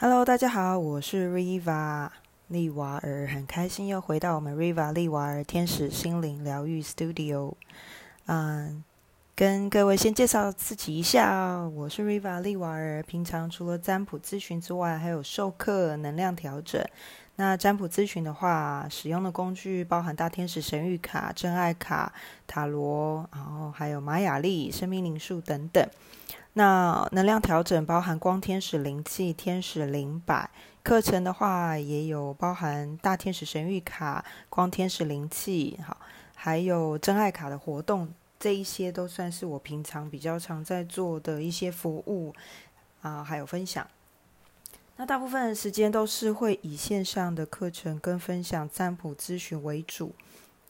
Hello，大家好，我是 Riva 利瓦尔，很开心又回到我们 Riva 利瓦尔天使心灵疗愈 Studio。嗯，跟各位先介绍自己一下，我是 Riva 利瓦尔。平常除了占卜咨询之外，还有授课、能量调整。那占卜咨询的话，使用的工具包含大天使神谕卡、真爱卡、塔罗，然后还有玛雅历、生命灵数等等。那能量调整包含光天使灵气、天使灵摆课程的话，也有包含大天使神谕卡、光天使灵气，好，还有真爱卡的活动，这一些都算是我平常比较常在做的一些服务啊，还有分享。那大部分的时间都是会以线上的课程跟分享占卜咨询为主。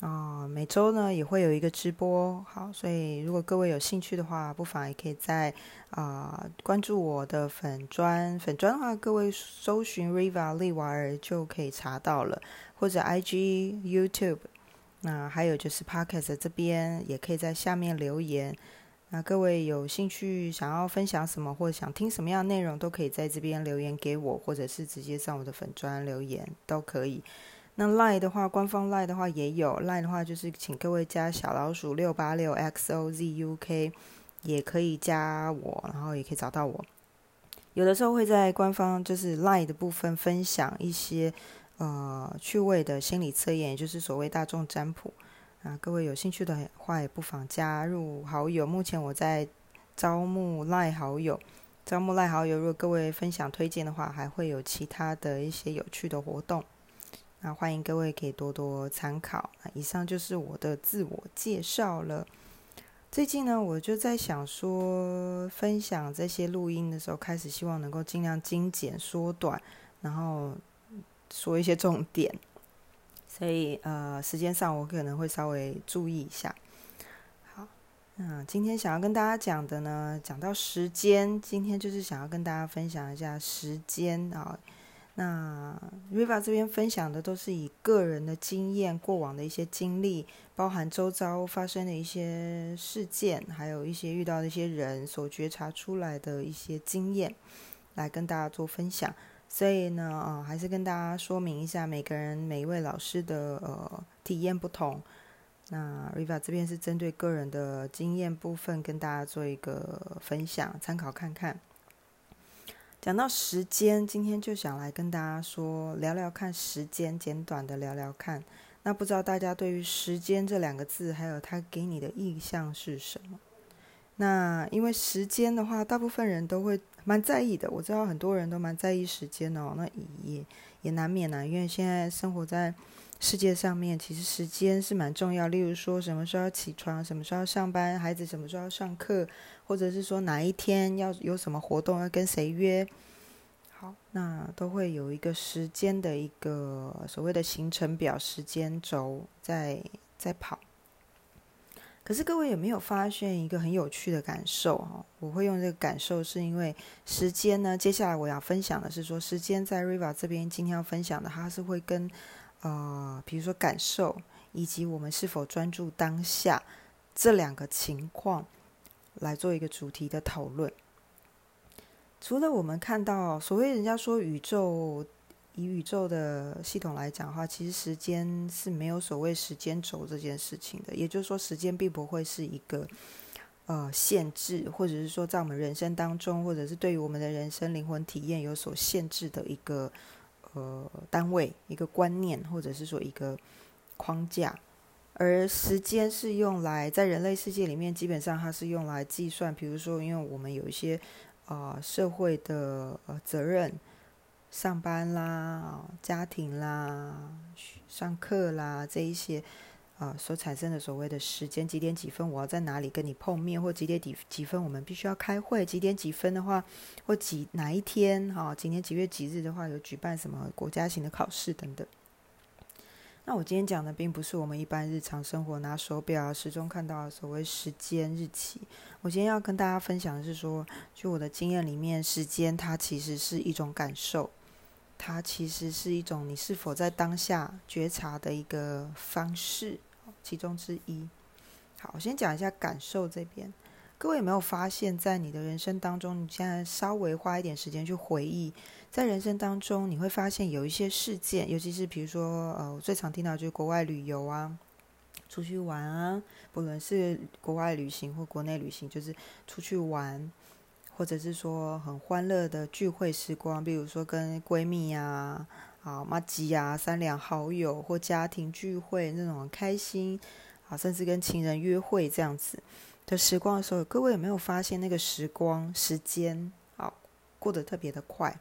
啊，每周呢也会有一个直播，好，所以如果各位有兴趣的话，不妨也可以在啊关注我的粉砖，粉砖的话，各位搜寻 Riva 利瓦尔就可以查到了，或者 IG、YouTube，那还有就是 Podcast 这边也可以在下面留言。那各位有兴趣想要分享什么，或者想听什么样的内容，都可以在这边留言给我，或者是直接上我的粉砖留言都可以。那 Line 的话，官方 Line 的话也有，Line 的话就是请各位加小老鼠六八六 X O Z U K，也可以加我，然后也可以找到我。有的时候会在官方就是 Line 的部分分享一些呃趣味的心理测验，也就是所谓大众占卜啊。各位有兴趣的话，也不妨加入好友。目前我在招募 Line 好友，招募 Line 好友。如果各位分享推荐的话，还会有其他的一些有趣的活动。那欢迎各位可以多多参考。以上就是我的自我介绍了。最近呢，我就在想说，分享这些录音的时候，开始希望能够尽量精简、缩短，然后说一些重点。所以呃，时间上我可能会稍微注意一下。好，那今天想要跟大家讲的呢，讲到时间，今天就是想要跟大家分享一下时间啊。那 Riva 这边分享的都是以个人的经验、过往的一些经历，包含周遭发生的一些事件，还有一些遇到的一些人所觉察出来的一些经验，来跟大家做分享。所以呢，啊，还是跟大家说明一下，每个人、每一位老师的呃体验不同。那 Riva 这边是针对个人的经验部分，跟大家做一个分享，参考看看。讲到时间，今天就想来跟大家说聊聊看时间，简短的聊聊看。那不知道大家对于时间这两个字，还有它给你的印象是什么？那因为时间的话，大部分人都会蛮在意的。我知道很多人都蛮在意时间哦。那也也难免啊，因为现在生活在世界上面，其实时间是蛮重要。例如说，什么时候要起床，什么时候要上班，孩子什么时候要上课。或者是说哪一天要有什么活动要跟谁约，好，那都会有一个时间的一个所谓的行程表、时间轴在在跑。可是各位有没有发现一个很有趣的感受哈？我会用这个感受，是因为时间呢。接下来我要分享的是说，时间在 Riva 这边今天要分享的，它是会跟呃，比如说感受以及我们是否专注当下这两个情况。来做一个主题的讨论。除了我们看到所谓人家说宇宙以宇宙的系统来讲的话，其实时间是没有所谓时间轴这件事情的。也就是说，时间并不会是一个呃限制，或者是说在我们人生当中，或者是对于我们的人生灵魂体验有所限制的一个呃单位、一个观念，或者是说一个框架。而时间是用来在人类世界里面，基本上它是用来计算。比如说，因为我们有一些啊社会的呃责任，上班啦、家庭啦、上课啦这一些啊所产生的所谓的时间，几点几分我要在哪里跟你碰面，或几点几几分我们必须要开会，几点几分的话，或几哪一天哈，几年几月几日的话有举办什么国家型的考试等等。那我今天讲的并不是我们一般日常生活拿手表时钟看到的所谓时间日期。我今天要跟大家分享的是说，就我的经验里面，时间它其实是一种感受，它其实是一种你是否在当下觉察的一个方式其中之一。好，我先讲一下感受这边。各位有没有发现，在你的人生当中，你现在稍微花一点时间去回忆，在人生当中，你会发现有一些事件，尤其是比如说，呃，我最常听到就是国外旅游啊，出去玩啊，不论是国外旅行或国内旅行，就是出去玩，或者是说很欢乐的聚会时光，比如说跟闺蜜呀。啊，妈吉呀，三两好友或家庭聚会那种开心，啊，甚至跟情人约会这样子的时光的时候，各位有没有发现那个时光时间啊过得特别的快？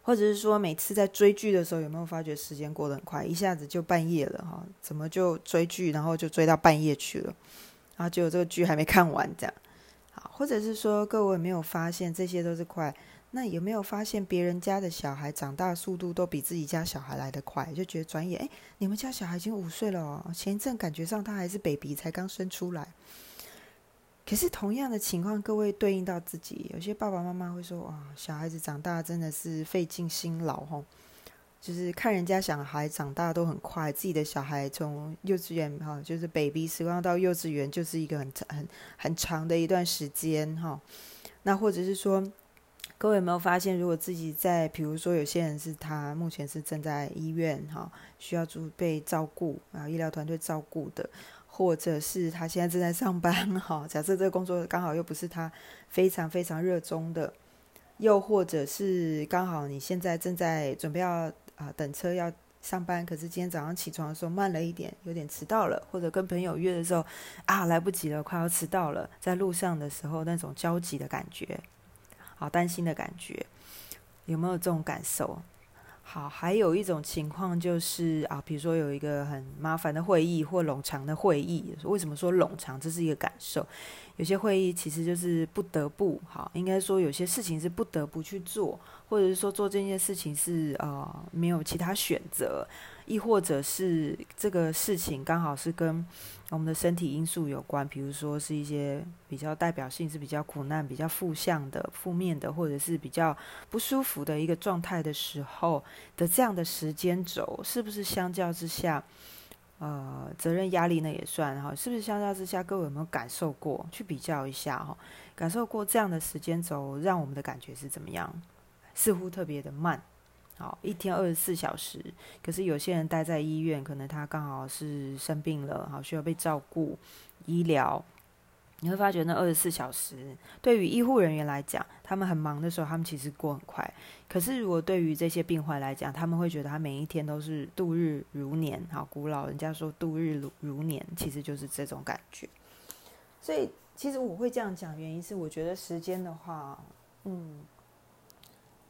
或者是说每次在追剧的时候，有没有发觉时间过得很快，一下子就半夜了哈？怎么就追剧，然后就追到半夜去了？然后结果这个剧还没看完这样？或者是说各位有没有发现这些都是快？那有没有发现别人家的小孩长大速度都比自己家小孩来得快？就觉得转眼，哎，你们家小孩已经五岁了哦，前一阵感觉上他还是 baby 才刚生出来。可是同样的情况，各位对应到自己，有些爸爸妈妈会说：“哇，小孩子长大真的是费尽心劳吼。”就是看人家小孩长大都很快，自己的小孩从幼稚园哈，就是 baby 时光到幼稚园就是一个很很很长的一段时间哈。那或者是说。各位有没有发现，如果自己在，比如说有些人是他目前是正在医院哈，需要住被照顾啊，医疗团队照顾的，或者是他现在正在上班哈，假设这个工作刚好又不是他非常非常热衷的，又或者是刚好你现在正在准备要啊等车要上班，可是今天早上起床的时候慢了一点，有点迟到了，或者跟朋友约的时候啊来不及了，快要迟到了，在路上的时候那种焦急的感觉。好担心的感觉，有没有这种感受？好，还有一种情况就是啊，比如说有一个很麻烦的会议或冗长的会议，为什么说冗长？这是一个感受。有些会议其实就是不得不，好，应该说有些事情是不得不去做，或者是说做这件事情是呃没有其他选择。亦或者是这个事情刚好是跟我们的身体因素有关，比如说是一些比较代表性是比较苦难、比较负向的、负面的，或者是比较不舒服的一个状态的时候的这样的时间轴，是不是相较之下，呃，责任压力呢也算哈？是不是相较之下，各位有没有感受过？去比较一下哈，感受过这样的时间轴，让我们的感觉是怎么样？似乎特别的慢。好，一天二十四小时，可是有些人待在医院，可能他刚好是生病了，好需要被照顾，医疗，你会发觉那二十四小时对于医护人员来讲，他们很忙的时候，他们其实过很快。可是如果对于这些病患来讲，他们会觉得他每一天都是度日如年。好，古老人家说度日如年，其实就是这种感觉。所以其实我会这样讲，原因是我觉得时间的话，嗯。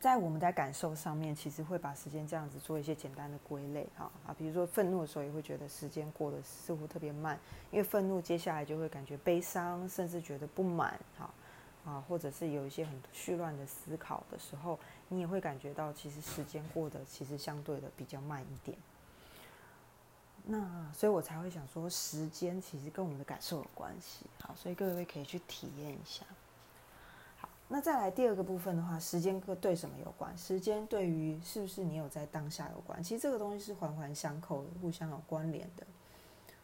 在我们的感受上面，其实会把时间这样子做一些简单的归类，哈啊，比如说愤怒的时候，也会觉得时间过得似乎特别慢，因为愤怒接下来就会感觉悲伤，甚至觉得不满，哈啊，或者是有一些很絮乱的思考的时候，你也会感觉到其实时间过得其实相对的比较慢一点。那所以我才会想说，时间其实跟我们的感受有关系，好，所以各位可以去体验一下。那再来第二个部分的话，时间跟对什么有关？时间对于是不是你有在当下有关？其实这个东西是环环相扣的，互相有关联的。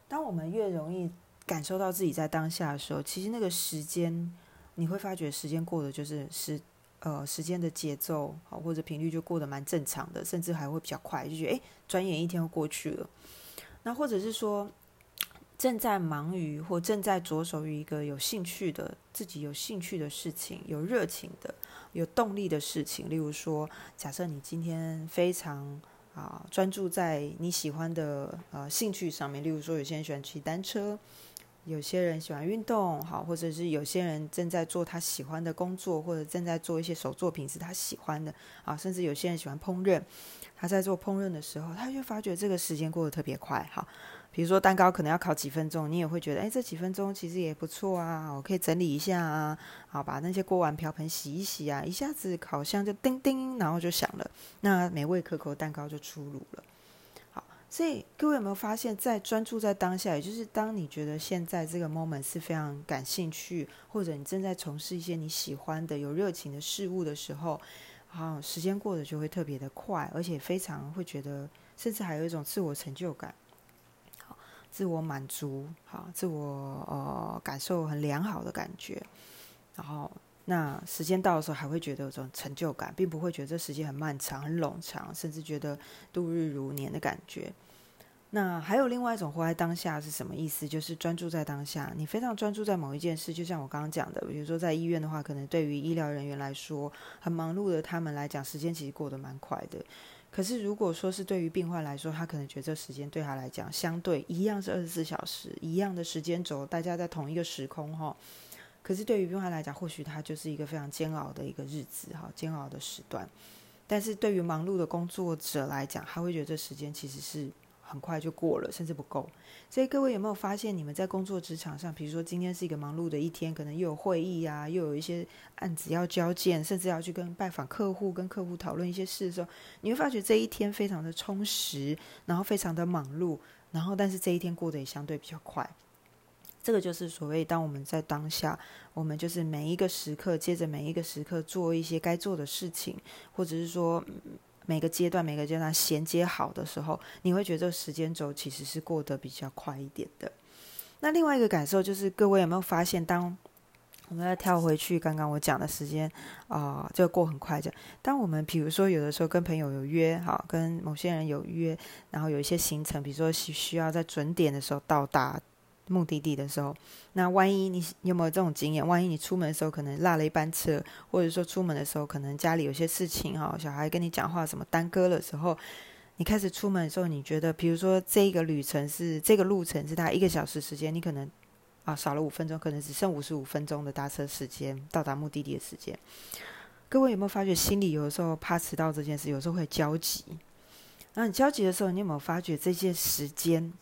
当我们越容易感受到自己在当下的时候，其实那个时间你会发觉时间过得就是时呃时间的节奏好或者频率就过得蛮正常的，甚至还会比较快，就觉得诶，转眼一天又过去了。那或者是说。正在忙于或正在着手于一个有兴趣的、自己有兴趣的事情、有热情的、有动力的事情。例如说，假设你今天非常啊专注在你喜欢的呃兴趣上面，例如说，有些人喜欢骑单车，有些人喜欢运动，好，或者是有些人正在做他喜欢的工作，或者正在做一些手作品是他喜欢的啊，甚至有些人喜欢烹饪，他在做烹饪的时候，他就发觉这个时间过得特别快，哈。比如说蛋糕可能要烤几分钟，你也会觉得，哎，这几分钟其实也不错啊，我可以整理一下啊，好把那些锅碗瓢盆洗一洗啊，一下子烤箱就叮叮，然后就响了，那美味可口蛋糕就出炉了。好，所以各位有没有发现，在专注在当下，也就是当你觉得现在这个 moment 是非常感兴趣，或者你正在从事一些你喜欢的、有热情的事物的时候，好，时间过得就会特别的快，而且非常会觉得，甚至还有一种自我成就感。自我满足，好，自我呃感受很良好的感觉。然后，那时间到的时候，还会觉得有种成就感，并不会觉得这时间很漫长、很冗长，甚至觉得度日如年的感觉。那还有另外一种活在当下是什么意思？就是专注在当下，你非常专注在某一件事。就像我刚刚讲的，比如说在医院的话，可能对于医疗人员来说很忙碌的，他们来讲时间其实过得蛮快的。可是如果说是对于病患来说，他可能觉得这时间对他来讲相对一样是二十四小时，一样的时间轴，大家在同一个时空哈。可是对于病患来讲，或许他就是一个非常煎熬的一个日子哈，煎熬的时段。但是对于忙碌的工作者来讲，他会觉得这时间其实是。很快就过了，甚至不够。所以各位有没有发现，你们在工作职场上，比如说今天是一个忙碌的一天，可能又有会议啊，又有一些案子要交件，甚至要去跟拜访客户、跟客户讨论一些事的时候，你会发觉这一天非常的充实，然后非常的忙碌，然后但是这一天过得也相对比较快。这个就是所谓，当我们在当下，我们就是每一个时刻接着每一个时刻做一些该做的事情，或者是说。每个阶段，每个阶段衔接好的时候，你会觉得这个时间轴其实是过得比较快一点的。那另外一个感受就是，各位有没有发现，当我们要跳回去刚刚我讲的时间啊，就过很快。这样，当我们比如说有的时候跟朋友有约，哈，跟某些人有约，然后有一些行程，比如说需需要在准点的时候到达。目的地的时候，那万一你有没有这种经验？万一你出门的时候可能落了一班车，或者说出门的时候可能家里有些事情哈，小孩跟你讲话什么耽搁了时候，你开始出门的时候，你觉得，比如说这个旅程是这个路程是大概一个小时时间，你可能啊少了五分钟，可能只剩五十五分钟的搭车时间到达目的地的时间。各位有没有发觉心里有的时候怕迟到这件事，有时候会焦急？那你焦急的时候，你有没有发觉这些时间？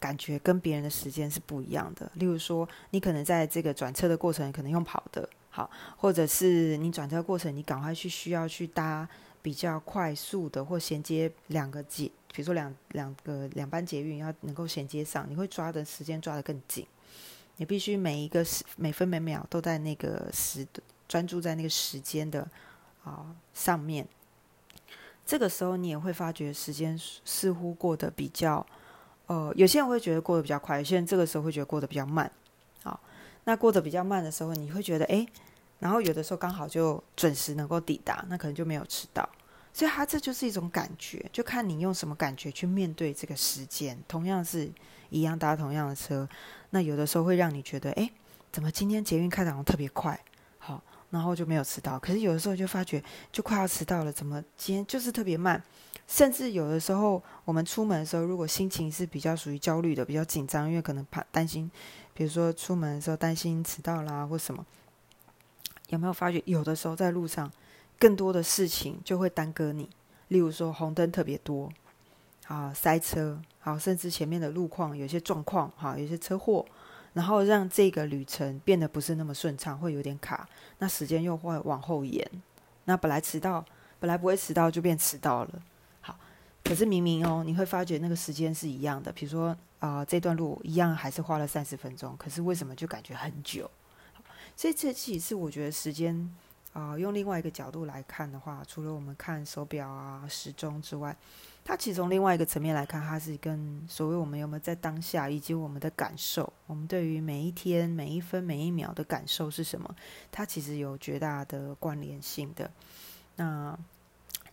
感觉跟别人的时间是不一样的。例如说，你可能在这个转车的过程，可能用跑的，好，或者是你转车过程，你赶快去需要去搭比较快速的或衔接两个捷，比如说两两个两班捷运要能够衔接上，你会抓的时间抓得更紧。你必须每一个时每分每秒都在那个时专注在那个时间的啊上面。这个时候你也会发觉时间似乎过得比较。呃，有些人会觉得过得比较快，有些人这个时候会觉得过得比较慢。好，那过得比较慢的时候，你会觉得哎，然后有的时候刚好就准时能够抵达，那可能就没有迟到。所以它这就是一种感觉，就看你用什么感觉去面对这个时间。同样是一样搭同样的车，那有的时候会让你觉得哎，怎么今天捷运开的特别快，好，然后就没有迟到。可是有的时候就发觉就快要迟到了，怎么今天就是特别慢。甚至有的时候，我们出门的时候，如果心情是比较属于焦虑的、比较紧张，因为可能怕担心，比如说出门的时候担心迟到啦或什么，有没有发觉有的时候在路上更多的事情就会耽搁你？例如说红灯特别多，啊塞车，好甚至前面的路况有些状况，哈有些车祸，然后让这个旅程变得不是那么顺畅，会有点卡，那时间又会往后延，那本来迟到本来不会迟到就变迟到了。可是明明哦，你会发觉那个时间是一样的。比如说啊，这段路一样还是花了三十分钟，可是为什么就感觉很久？所以这其实是我觉得时间啊，用另外一个角度来看的话，除了我们看手表啊、时钟之外，它其实从另外一个层面来看，它是跟所谓我们有没有在当下，以及我们的感受，我们对于每一天、每一分、每一秒的感受是什么？它其实有绝大的关联性的。那。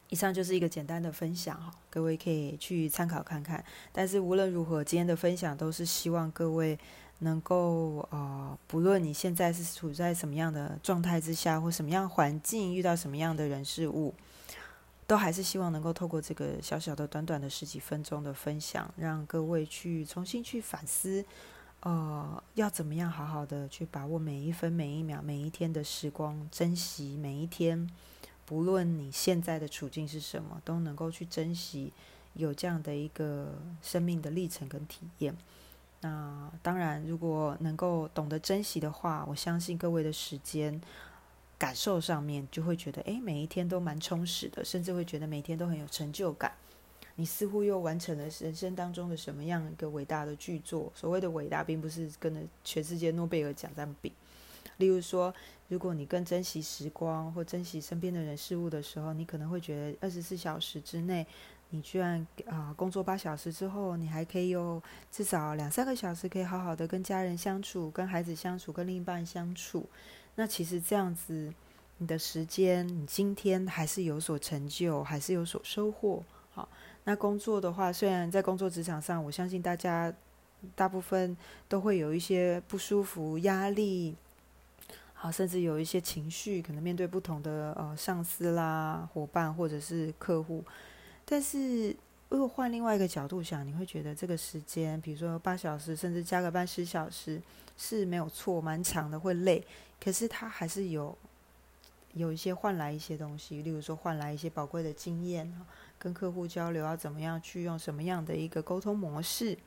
以上就是一个简单的分享哈，各位可以去参考看看。但是无论如何，今天的分享都是希望各位能够啊，不论你现在是处在什么样的状态之下，或什么样环境，遇到什么样的人事物，都还是希望能够透过这个小小的、短短的十几分钟的分享，让各位去重新去反思，呃，要怎么样好好的去把握每一分、每一秒、每一天的时光，珍惜每一天。不论你现在的处境是什么，都能够去珍惜有这样的一个生命的历程跟体验。那当然，如果能够懂得珍惜的话，我相信各位的时间感受上面就会觉得，诶，每一天都蛮充实的，甚至会觉得每天都很有成就感。你似乎又完成了人生当中的什么样一个伟大的巨作？所谓的伟大，并不是跟着全世界诺贝尔奖在比。例如说，如果你更珍惜时光或珍惜身边的人事物的时候，你可能会觉得二十四小时之内你居然啊工作八小时之后，你还可以有至少两三个小时可以好好的跟家人相处、跟孩子相处、跟另一半相处。那其实这样子，你的时间，你今天还是有所成就，还是有所收获。好，那工作的话，虽然在工作职场上，我相信大家大部分都会有一些不舒服、压力。啊，甚至有一些情绪，可能面对不同的呃上司啦、伙伴或者是客户。但是如果换另外一个角度想，你会觉得这个时间，比如说八小时，甚至加个班十小时是没有错，蛮长的，会累。可是它还是有有一些换来一些东西，例如说换来一些宝贵的经验跟客户交流要怎么样去用什么样的一个沟通模式。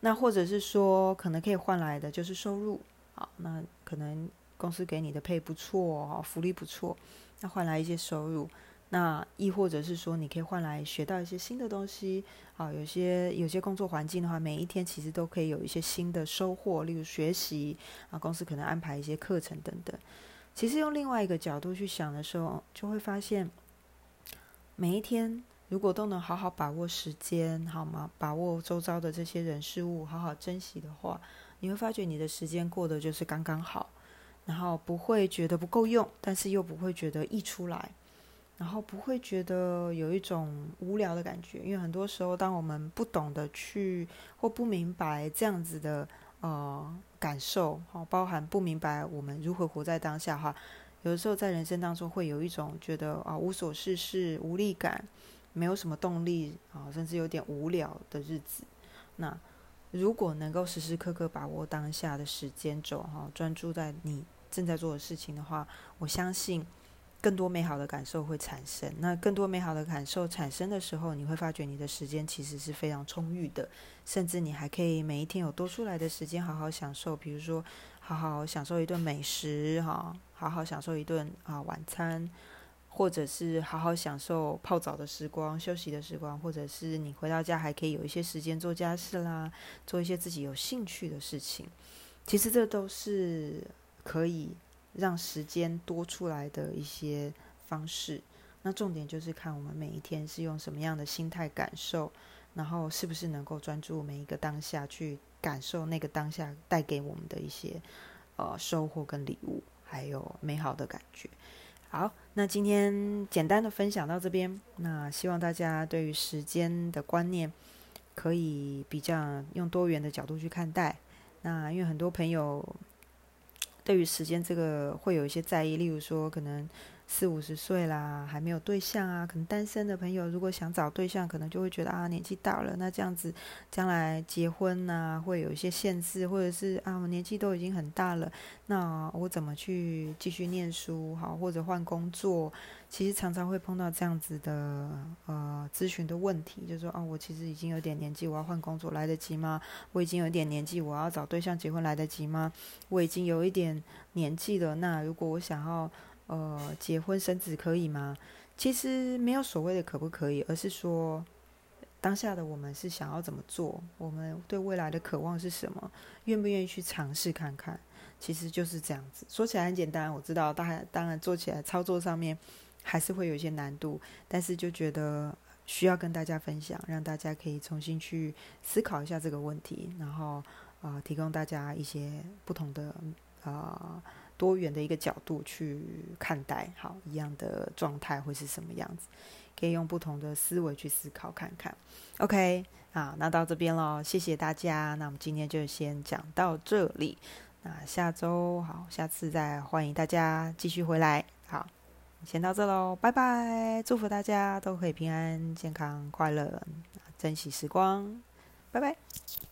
那或者是说，可能可以换来的就是收入。好，那可能。公司给你的配不错，福利不错，那换来一些收入，那亦或者是说，你可以换来学到一些新的东西，啊，有些有些工作环境的话，每一天其实都可以有一些新的收获，例如学习啊，公司可能安排一些课程等等。其实用另外一个角度去想的时候，就会发现，每一天如果都能好好把握时间，好吗？把握周遭的这些人事物，好好珍惜的话，你会发觉你的时间过得就是刚刚好。然后不会觉得不够用，但是又不会觉得溢出来，然后不会觉得有一种无聊的感觉，因为很多时候，当我们不懂得去或不明白这样子的呃感受，哈，包含不明白我们如何活在当下，哈，有的时候在人生当中会有一种觉得啊无所事事、无力感，没有什么动力啊，甚至有点无聊的日子，那。如果能够时时刻刻把握当下的时间轴，哈，专注在你正在做的事情的话，我相信更多美好的感受会产生。那更多美好的感受产生的时候，你会发觉你的时间其实是非常充裕的，甚至你还可以每一天有多出来的时间好好享受，比如说好好享受一顿美食，哈，好好享受一顿啊晚餐。或者是好好享受泡澡的时光、休息的时光，或者是你回到家还可以有一些时间做家事啦，做一些自己有兴趣的事情。其实这都是可以让时间多出来的一些方式。那重点就是看我们每一天是用什么样的心态感受，然后是不是能够专注每一个当下去感受那个当下带给我们的一些呃收获跟礼物，还有美好的感觉。好，那今天简单的分享到这边。那希望大家对于时间的观念，可以比较用多元的角度去看待。那因为很多朋友对于时间这个会有一些在意，例如说可能。四五十岁啦，还没有对象啊，可能单身的朋友如果想找对象，可能就会觉得啊，年纪大了，那这样子将来结婚呐，会有一些限制，或者是啊，我年纪都已经很大了，那我怎么去继续念书好，或者换工作？其实常常会碰到这样子的呃咨询的问题，就是说啊，我其实已经有点年纪，我要换工作来得及吗？我已经有点年纪，我要找对象结婚来得及吗？我已经有一点年纪了，那如果我想要。呃，结婚生子可以吗？其实没有所谓的可不可以，而是说当下的我们是想要怎么做，我们对未来的渴望是什么，愿不愿意去尝试看看？其实就是这样子。说起来很简单，我知道，大家当然做起来操作上面还是会有一些难度，但是就觉得需要跟大家分享，让大家可以重新去思考一下这个问题，然后啊，提供大家一些不同的啊。多元的一个角度去看待，好一样的状态会是什么样子？可以用不同的思维去思考看看。OK，好，那到这边喽，谢谢大家。那我们今天就先讲到这里。那下周好，下次再欢迎大家继续回来。好，先到这喽，拜拜！祝福大家都可以平安、健康、快乐，珍惜时光。拜拜。